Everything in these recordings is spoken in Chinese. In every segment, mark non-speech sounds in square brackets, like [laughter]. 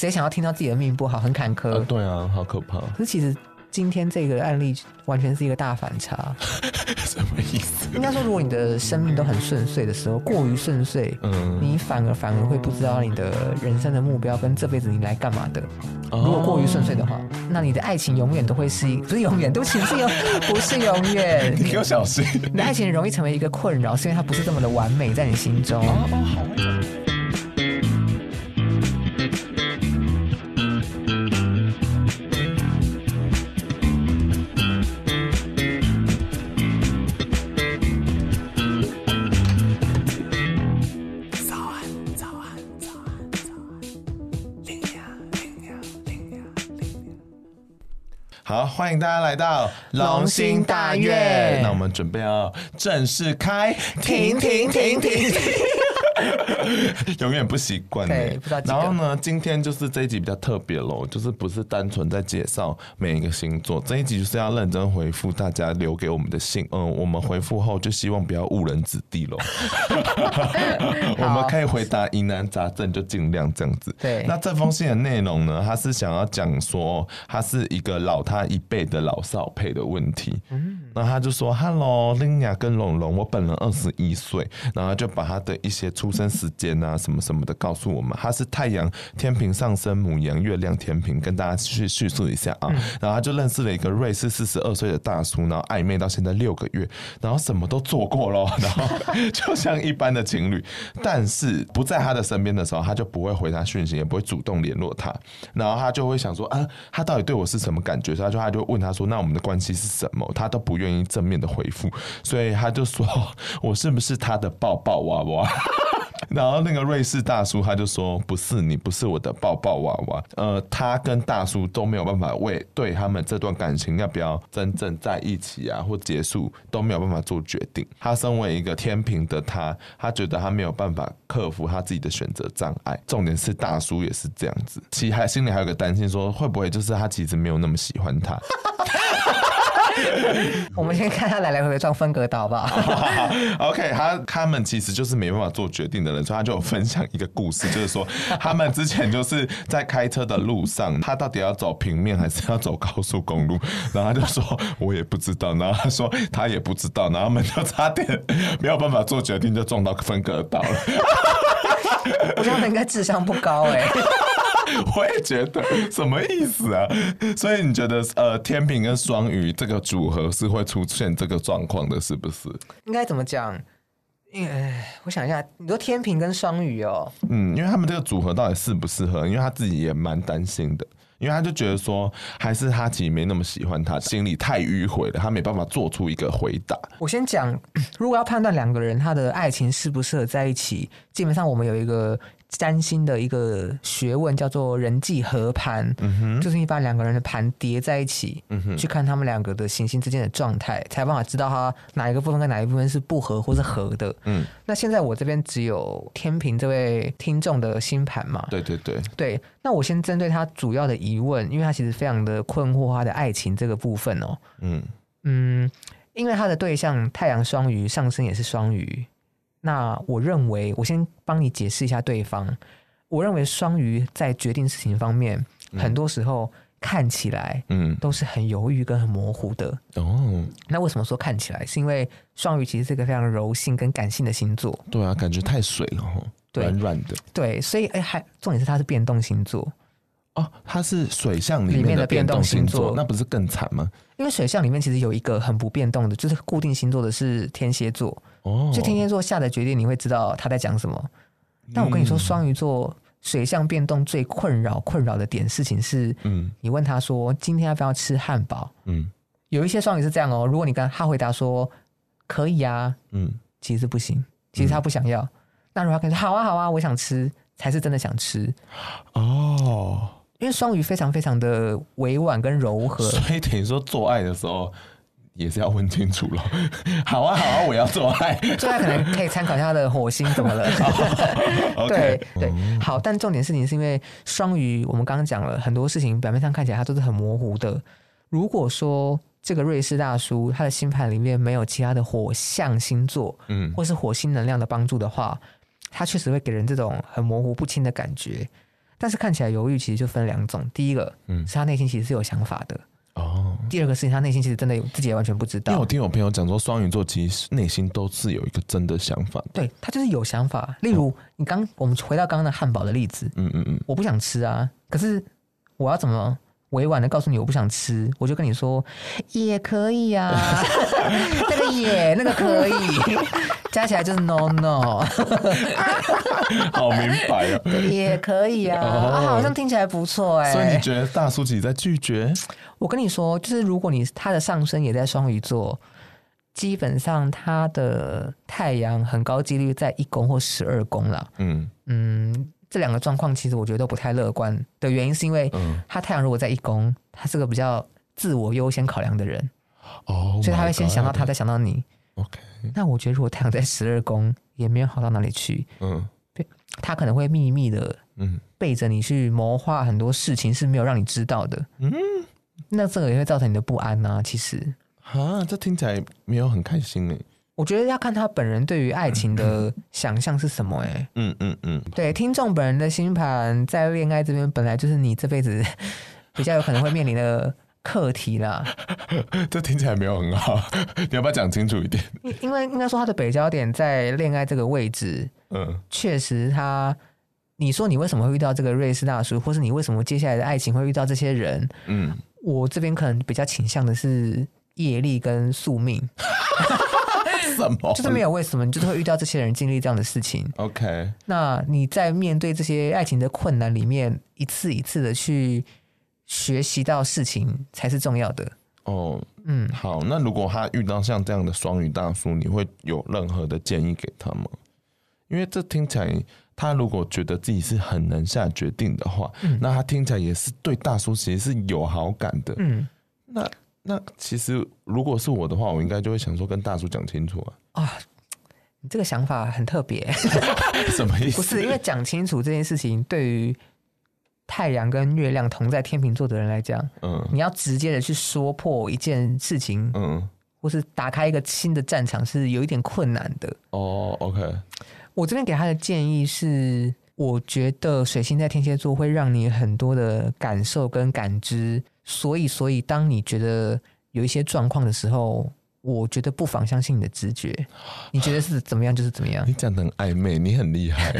谁想要听到自己的命不好，很坎坷？啊对啊，好可怕。可是其实。今天这个案例完全是一个大反差，[laughs] 什么意思？应该说，如果你的生命都很顺遂的时候，过于顺遂，嗯，你反而反而会不知道你的人生的目标跟这辈子你来干嘛的。如果过于顺遂的话，那你的爱情永远都会是一，不是永远，对不起，是永不是永远。[laughs] 你给我小心，你的爱情容易成为一个困扰，是因为它不是这么的完美在你心中。哦哦，好。好，欢迎大家来到龙兴大院。那我们准备要正式开，停停停停停。[laughs] 永远不习惯哎，然后呢，今天就是这一集比较特别喽，就是不是单纯在介绍每一个星座，这一集就是要认真回复大家留给我们的信。嗯，我们回复后就希望不要误人子弟喽。[laughs] 我们可以回答疑难杂症，就尽量这样子。对，那这封信的内容呢，他是想要讲说，他是一个老他一辈的老少配的问题。嗯，那他就说：“Hello，林雅跟龙龙，我本人二十一岁，然后就把他的一些出生时间啊什么什么的告诉我们，他是太阳天平上升母羊，月亮天平，跟大家去叙述一下啊。嗯、然后他就认识了一个瑞士四十二岁的大叔，然后暧昧到现在六个月，然后什么都做过咯，然后就像一般的情侣，但是不在他的身边的时候，他就不会回他讯息，也不会主动联络他，然后他就会想说啊，他到底对我是什么感觉？所以他就他就问他说，那我们的关系是什么？他都不愿意正面的回复，所以他就说我是不是他的抱抱娃娃？[laughs] 然后那个瑞士大叔他就说：“不是你，不是我的抱抱娃娃。”呃，他跟大叔都没有办法为对他们这段感情要不要真正在一起啊，或结束都没有办法做决定。他身为一个天秤的他，他觉得他没有办法克服他自己的选择障碍。重点是大叔也是这样子，其实还心里还有个担心，说会不会就是他其实没有那么喜欢他。[laughs] [laughs] 我们先看他来来回回撞分隔岛吧。[laughs] OK，他他们其实就是没办法做决定的人，所以他就有分享一个故事，就是说他们之前就是在开车的路上，他到底要走平面还是要走高速公路？[laughs] 然后他就说我也不知道，然后他说他也不知道，然后他们就差点没有办法做决定，就撞到分隔岛了。我觉得他们应该智商不高哎、欸。[laughs] 我也觉得什么意思啊？所以你觉得呃，天平跟双鱼这个组合是会出现这个状况的，是不是？应该怎么讲？因为我想一下，你说天平跟双鱼哦，嗯，因为他们这个组合到底适不适合？因为他自己也蛮担心的，因为他就觉得说，还是他其实没那么喜欢他，心里太迂回了，他没办法做出一个回答。我先讲，如果要判断两个人他的爱情适不适合在一起，基本上我们有一个。占星的一个学问叫做人际合盘，就是你把两个人的盘叠在一起，去看他们两个的行星之间的状态，才有办法知道他哪一个部分跟哪一部分是不合或是合的。嗯，那现在我这边只有天平这位听众的星盘嘛？对对对，对。那我先针对他主要的疑问，因为他其实非常的困惑他的爱情这个部分哦。嗯嗯，因为他的对象太阳双鱼，上升也是双鱼。那我认为，我先帮你解释一下对方。我认为双鱼在决定事情方面，嗯、很多时候看起来，嗯，都是很犹豫跟很模糊的。哦，那为什么说看起来？是因为双鱼其实是一个非常柔性跟感性的星座。对啊，感觉太水了，软软的。对，所以哎，还重点是它是变动星座。哦，它是水象里面的变动星座，那不是更惨吗？因为水象里面其实有一个很不变动的，就是固定星座的是天蝎座。哦，就天蝎座下的决定，你会知道他在讲什么。但我跟你说，双鱼座水象变动最困扰、困扰的点事情是，嗯，你问他说今天要不要吃汉堡？嗯，有一些双鱼是这样哦。如果你跟他回答说可以啊，嗯，其实不行，其实他不想要。嗯、那如果他跟你说好啊好啊，我想吃，才是真的想吃。哦，因为双鱼非常非常的委婉跟柔和，所以等于说做爱的时候。也是要问清楚了。[laughs] 好啊，好啊，我要做爱。做爱可能可以参考一下他的火星怎么了？[laughs] 对对，好。但重点事情是因为双鱼，我们刚刚讲了很多事情，表面上看起来它都是很模糊的。如果说这个瑞士大叔他的星盘里面没有其他的火象星座，嗯，或是火星能量的帮助的话，他确实会给人这种很模糊不清的感觉。但是看起来犹豫其实就分两种，第一个，嗯，是他内心其实是有想法的。哦，第二个事情，他内心其实真的有自己也完全不知道。因为我听我朋友讲说，双鱼座其实内心都是有一个真的想法。对，他就是有想法。例如，你刚我们回到刚刚的汉堡的例子，嗯嗯嗯，我不想吃啊，可是我要怎么委婉的告诉你我不想吃？我就跟你说也可以啊，[laughs] 那个也那个可以，加起来就是 no no，[laughs] 好明白啊，[laughs] 也可以啊，啊，好像听起来不错哎、欸。所以你觉得大叔其实在拒绝？我跟你说，就是如果你他的上升也在双鱼座，基本上他的太阳很高几率在一宫或十二宫了。嗯嗯，这两个状况其实我觉得都不太乐观的原因，是因为他太阳如果在一宫，他是个比较自我优先考量的人哦，所以他会先想到他，再想到你。OK，那我觉得如果太阳在十二宫，也没有好到哪里去。嗯，他可能会秘密的嗯背着你去谋划很多事情，是没有让你知道的。嗯。那这个也会造成你的不安啊！其实啊，这听起来没有很开心哎。我觉得要看他本人对于爱情的想象是什么哎。嗯嗯嗯，对，听众本人的星盘在恋爱这边本来就是你这辈子 [laughs] 比较有可能会面临的课题啦。[laughs] 这听起来没有很好，[laughs] 你要不要讲清楚一点？因为应该说他的北焦点在恋爱这个位置，嗯，确实他。你说你为什么会遇到这个瑞士大叔，或是你为什么接下来的爱情会遇到这些人？嗯。我这边可能比较倾向的是业力跟宿命，什么？就是没有为什么，你就是会遇到这些人经历这样的事情。OK，那你在面对这些爱情的困难里面，一次一次的去学习到事情才是重要的。哦，嗯，好，那如果他遇到像这样的双鱼大叔，你会有任何的建议给他吗？因为这听起来。他如果觉得自己是很能下决定的话，嗯、那他听起来也是对大叔其实是有好感的。嗯，那那其实如果是我的话，我应该就会想说跟大叔讲清楚啊。啊，你这个想法很特别，[laughs] 什么意思？不是因为讲清楚这件事情，对于太阳跟月亮同在天秤座的人来讲，嗯，你要直接的去说破一件事情，嗯，或是打开一个新的战场，是有一点困难的。哦，OK。我这边给他的建议是，我觉得水星在天蝎座会让你很多的感受跟感知，所以，所以当你觉得有一些状况的时候，我觉得不妨相信你的直觉。[sighs] 你觉得是怎么样就是怎么样。你讲的很暧昧，你很厉害。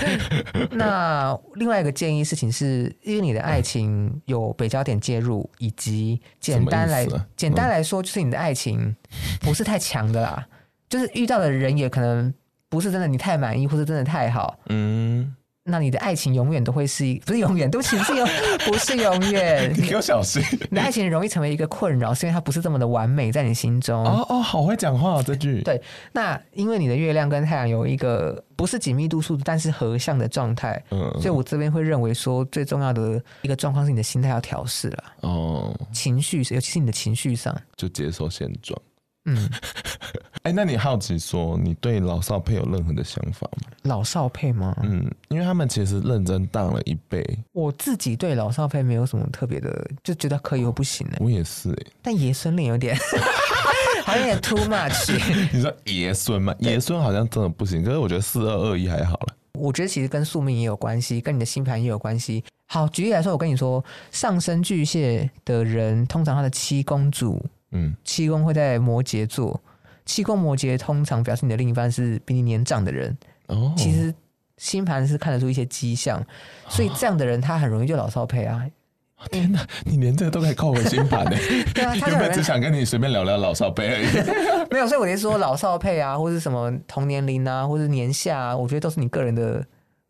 [laughs] 那另外一个建议事情是，因为你的爱情有北焦点介入，以及简单来简单来说，就是你的爱情不是太强的啦，就是遇到的人也可能。不是真的，你太满意，或是真的太好，嗯，那你的爱情永远都会是一，不是永远，对不起，是永，[laughs] 不是永远。[laughs] 你给我小心，你的爱情容易成为一个困扰，是因为它不是这么的完美，在你心中。哦哦，好会讲话哦，这句。对，那因为你的月亮跟太阳有一个不是紧密度数，但是合相的状态，嗯，所以我这边会认为说，最重要的一个状况是你的心态要调试了。哦，情绪，尤其是你的情绪上，就接受现状。嗯，[laughs] 哎、欸，那你好奇说，你对老少配有任何的想法吗？老少配吗？嗯，因为他们其实认真当了一辈。我自己对老少配没有什么特别的，就觉得可以或不行呢。我也是哎，但爷孙恋有点，[laughs] 好像有点 too much。[laughs] 你说爷孙吗？爷孙好像真的不行，可是我觉得四二二一还好了。我觉得其实跟宿命也有关系，跟你的星盘也有关系。好，举例来说，我跟你说，上升巨蟹的人，通常他的七公主。嗯，七宫会在摩羯座，七宫摩羯通常表示你的另一半是比你年长的人。哦，其实星盘是看得出一些迹象，所以这样的人他很容易就老少配啊。天哪，你连这个都可以靠回星盘呢？[laughs] 对啊，[laughs] 他原本只想跟你随便聊聊老少配而已。[laughs] 没有，所以我就说老少配啊，或是什么同年龄啊，或是年下啊，我觉得都是你个人的。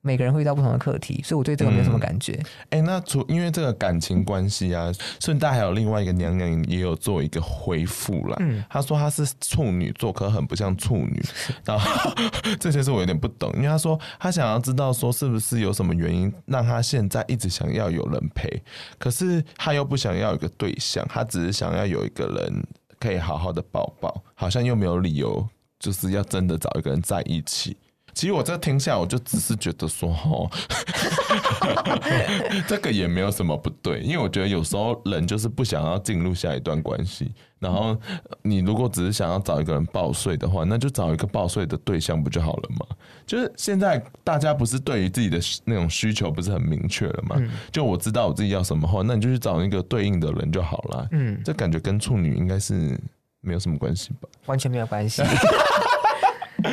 每个人会遇到不同的课题，所以我对这个没有什么感觉。哎、嗯欸，那除因为这个感情关系啊，顺带还有另外一个娘娘也有做一个回复啦。嗯，她说她是处女座，可很不像处女。然后 [laughs] 这些是我有点不懂，因为她说她想要知道说是不是有什么原因让她现在一直想要有人陪，可是她又不想要一个对象，她只是想要有一个人可以好好的抱抱，好像又没有理由就是要真的找一个人在一起。其实我这听下来，我就只是觉得说，哦，[laughs] 这个也没有什么不对，因为我觉得有时候人就是不想要进入下一段关系。然后你如果只是想要找一个人报税的话，那就找一个报税的对象不就好了吗？就是现在大家不是对于自己的那种需求不是很明确了吗？就我知道我自己要什么话，那你就去找一个对应的人就好了。嗯，这感觉跟处女应该是没有什么关系吧？完全没有关系。[laughs] [laughs]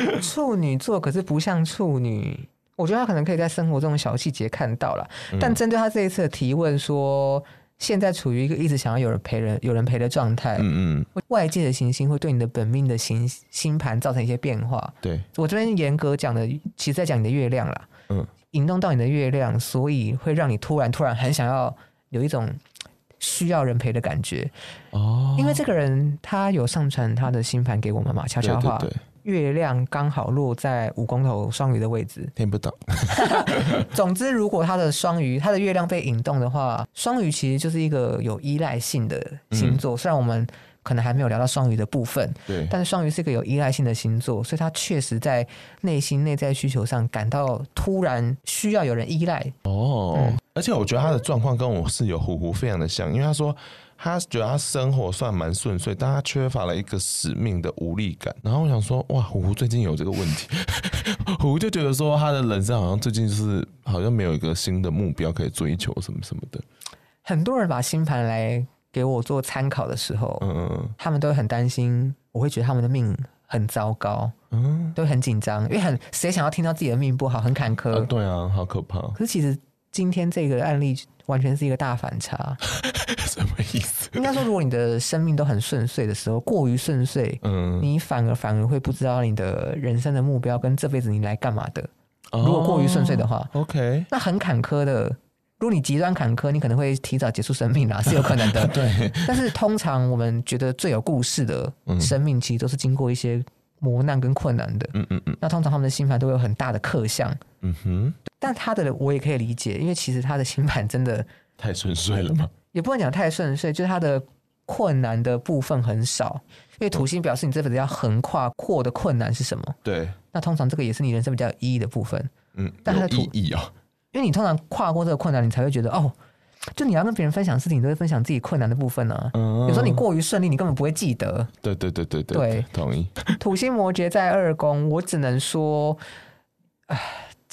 [laughs] 处女座可是不像处女，我觉得他可能可以在生活中的小细节看到了。但针对他这一次的提问说。现在处于一个一直想要有人陪人、有人陪的状态。嗯嗯，外界的行星会对你的本命的行星盘造成一些变化。对，我这边严格讲的，其实在讲你的月亮啦。嗯，引动到你的月亮，所以会让你突然突然很想要有一种需要人陪的感觉。哦，因为这个人他有上传他的星盘给我们嘛，悄悄话。对对对月亮刚好落在五公头双鱼的位置，听不懂。[laughs] 总之，如果他的双鱼，他的月亮被引动的话，双鱼其实就是一个有依赖性的星座。嗯、虽然我们可能还没有聊到双鱼的部分，对，但是双鱼是一个有依赖性的星座，所以他确实在内心内在需求上感到突然需要有人依赖。哦，嗯、而且我觉得他的状况跟我室友虎虎非常的像，因为他说。他觉得他生活算蛮顺遂，但他缺乏了一个使命的无力感。然后我想说，哇，虎虎最近有这个问题，[laughs] 虎虎就觉得说他的人生好像最近就是好像没有一个新的目标可以追求什么什么的。很多人把星盘来给我做参考的时候，嗯嗯，他们都很担心，我会觉得他们的命很糟糕，嗯，都很紧张，因为很谁想要听到自己的命不好，很坎坷，啊，对啊，好可怕。可是其实今天这个案例。完全是一个大反差，[laughs] 什么意思？应该说，如果你的生命都很顺遂的时候，过于顺遂，嗯，你反而反而会不知道你的人生的目标跟这辈子你来干嘛的。如果过于顺遂的话，OK，那很坎坷的。如果你极端坎坷，你可能会提早结束生命啦，[laughs] 是有可能的。对。但是通常我们觉得最有故事的生命，其实都是经过一些磨难跟困难的。嗯嗯嗯。那通常他们的星盘都会有很大的克相。嗯哼。但他的我也可以理解，因为其实他的星盘真的太顺遂了嘛，也不能讲太顺遂，就是他的困难的部分很少。因为土星表示你这辈子要横跨过的困难是什么？对，那通常这个也是你人生比较有意义的部分。嗯，但他的土意义啊，因为你通常跨过这个困难，你才会觉得哦，就你要跟别人分享事情，你都会分享自己困难的部分呢、啊。嗯，有时候你过于顺利，你根本不会记得。对对对对对，对，同意。[laughs] 土星摩羯在二宫，我只能说，唉。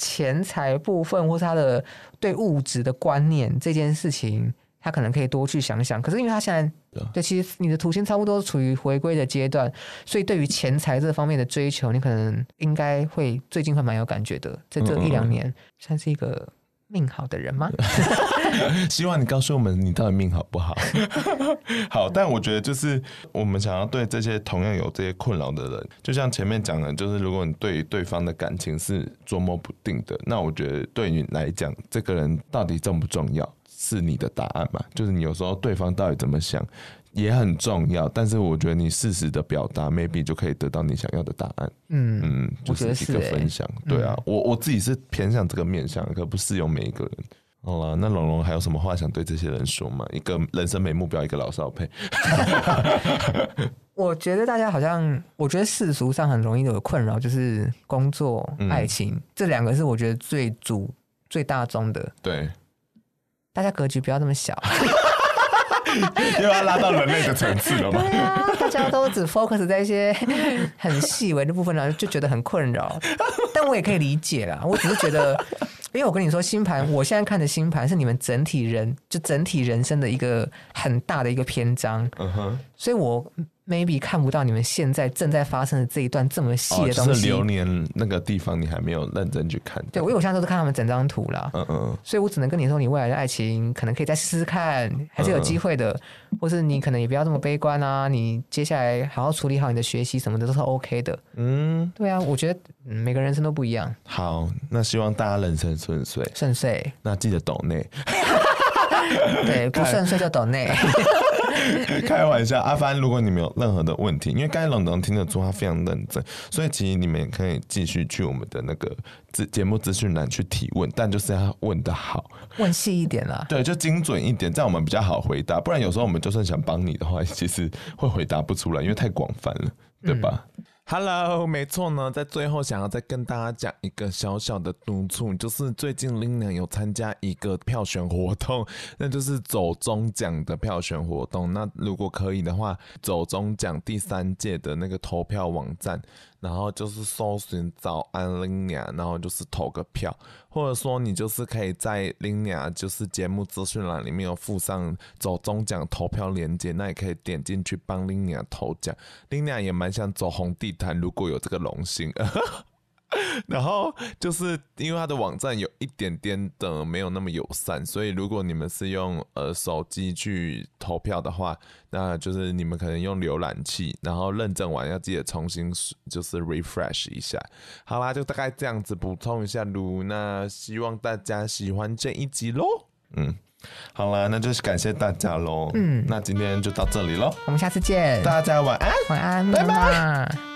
钱财部分，或是他的对物质的观念这件事情，他可能可以多去想想。可是因为他现在，对，其实你的土星差不多处于回归的阶段，所以对于钱财这方面的追求，你可能应该会最近会蛮有感觉的。在这一两年，算是一个。命好的人吗？[laughs] 希望你告诉我们你到底命好不好？[laughs] 好，但我觉得就是我们想要对这些同样有这些困扰的人，就像前面讲的，就是如果你对对方的感情是捉摸不定的，那我觉得对你来讲，这个人到底重不重要，是你的答案嘛？就是你有时候对方到底怎么想。也很重要，但是我觉得你适时的表达，maybe 就可以得到你想要的答案。嗯嗯，就是一个分享。欸、对啊，嗯、我我自己是偏向这个面向，可不适用每一个人。好了，那龙龙还有什么话想对这些人说吗？一个人生没目标，一个老少配。[laughs] 我觉得大家好像，我觉得世俗上很容易有困扰，就是工作、爱情、嗯、这两个是我觉得最主、最大宗的。对，大家格局不要这么小。[laughs] 又要拉到人类的层次了嘛？对啊，大家都只 focus 在一些 [laughs] 很细微的部分呢，就觉得很困扰。但我也可以理解啦，我只是觉得，[laughs] 因为我跟你说，星盘，我现在看的星盘是你们整体人，就整体人生的一个很大的一个篇章。嗯哼，所以我。Maybe 看不到你们现在正在发生的这一段这么细的东西。哦，就是流年那个地方，你还没有认真去看。对，我因为我现在都是看他们整张图啦。嗯嗯。所以我只能跟你说，你未来的爱情可能可以再试试看，还是有机会的。嗯、或是你可能也不要这么悲观啊，你接下来好好处理好你的学习什么的都是 OK 的。嗯，对啊，我觉得、嗯、每个人生都不一样。好，那希望大家人生顺遂。顺遂。那记得抖内。[laughs] 对，不顺遂就抖内。[laughs] [laughs] 开玩笑，阿帆，如果你们有任何的问题，因为刚才龙龙听得出他非常认真，所以其实你们也可以继续去我们的那个节节目资讯栏去提问，但就是要问得好，问细一点啦，对，就精准一点，这样我们比较好回答。不然有时候我们就算想帮你的话，其实会回答不出来，因为太广泛了，对吧？嗯 Hello，没错呢，在最后想要再跟大家讲一个小小的督促，就是最近 Lina 有参加一个票选活动，那就是走中奖的票选活动。那如果可以的话，走中奖第三届的那个投票网站。然后就是搜寻早安 Lina，然后就是投个票，或者说你就是可以在 Lina 就是节目资讯栏里面有附上走中奖投票链接，那也可以点进去帮 Lina 投奖。Lina 也蛮想走红地毯，如果有这个荣幸。[laughs] 然后就是因为它的网站有一点点的没有那么友善，所以如果你们是用呃手机去投票的话，那就是你们可能用浏览器，然后认证完要记得重新就是 refresh 一下。好啦，就大概这样子补充一下噜，那希望大家喜欢这一集喽。嗯，好啦，那就是感谢大家喽。嗯，那今天就到这里喽，我们下次见，大家晚安，晚安，拜拜。